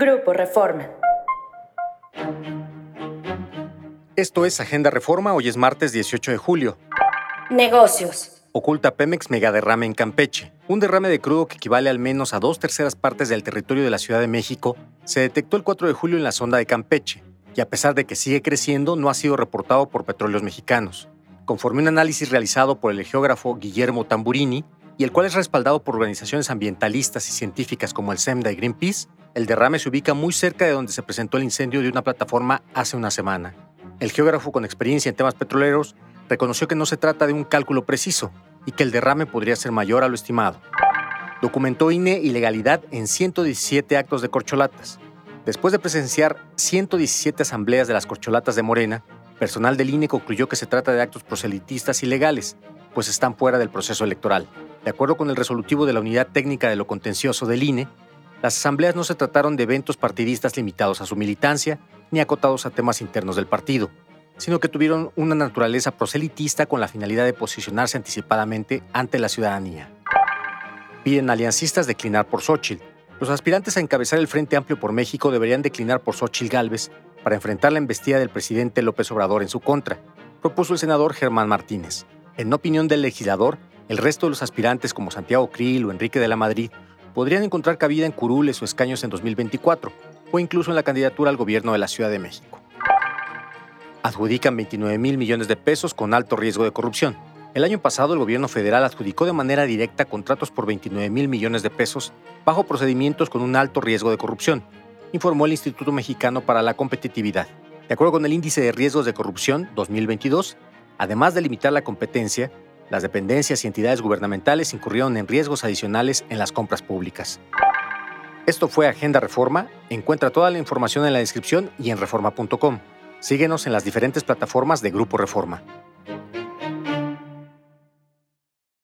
Grupo Reforma. Esto es Agenda Reforma, hoy es martes 18 de julio. Negocios. Oculta Pemex megaderrame en Campeche. Un derrame de crudo que equivale al menos a dos terceras partes del territorio de la Ciudad de México se detectó el 4 de julio en la sonda de Campeche y a pesar de que sigue creciendo no ha sido reportado por petróleos mexicanos. Conforme un análisis realizado por el geógrafo Guillermo Tamburini, y el cual es respaldado por organizaciones ambientalistas y científicas como el SEMDA y Greenpeace, el derrame se ubica muy cerca de donde se presentó el incendio de una plataforma hace una semana. El geógrafo con experiencia en temas petroleros reconoció que no se trata de un cálculo preciso y que el derrame podría ser mayor a lo estimado. Documentó INE ilegalidad en 117 actos de corcholatas. Después de presenciar 117 asambleas de las corcholatas de Morena, personal del INE concluyó que se trata de actos proselitistas ilegales, pues están fuera del proceso electoral. De acuerdo con el resolutivo de la Unidad Técnica de lo Contencioso del INE, las asambleas no se trataron de eventos partidistas limitados a su militancia ni acotados a temas internos del partido, sino que tuvieron una naturaleza proselitista con la finalidad de posicionarse anticipadamente ante la ciudadanía. Piden aliancistas declinar por Xochitl. Los aspirantes a encabezar el Frente Amplio por México deberían declinar por Xochitl Gálvez para enfrentar la embestida del presidente López Obrador en su contra, propuso el senador Germán Martínez. En opinión del legislador, el resto de los aspirantes como Santiago Krill o Enrique de la Madrid podrían encontrar cabida en curules o escaños en 2024 o incluso en la candidatura al gobierno de la Ciudad de México. Adjudican 29 mil millones de pesos con alto riesgo de corrupción. El año pasado el gobierno federal adjudicó de manera directa contratos por 29 mil millones de pesos bajo procedimientos con un alto riesgo de corrupción, informó el Instituto Mexicano para la Competitividad. De acuerdo con el Índice de Riesgos de Corrupción 2022, además de limitar la competencia, las dependencias y entidades gubernamentales incurrieron en riesgos adicionales en las compras públicas. Esto fue Agenda Reforma. Encuentra toda la información en la descripción y en reforma.com. Síguenos en las diferentes plataformas de Grupo Reforma.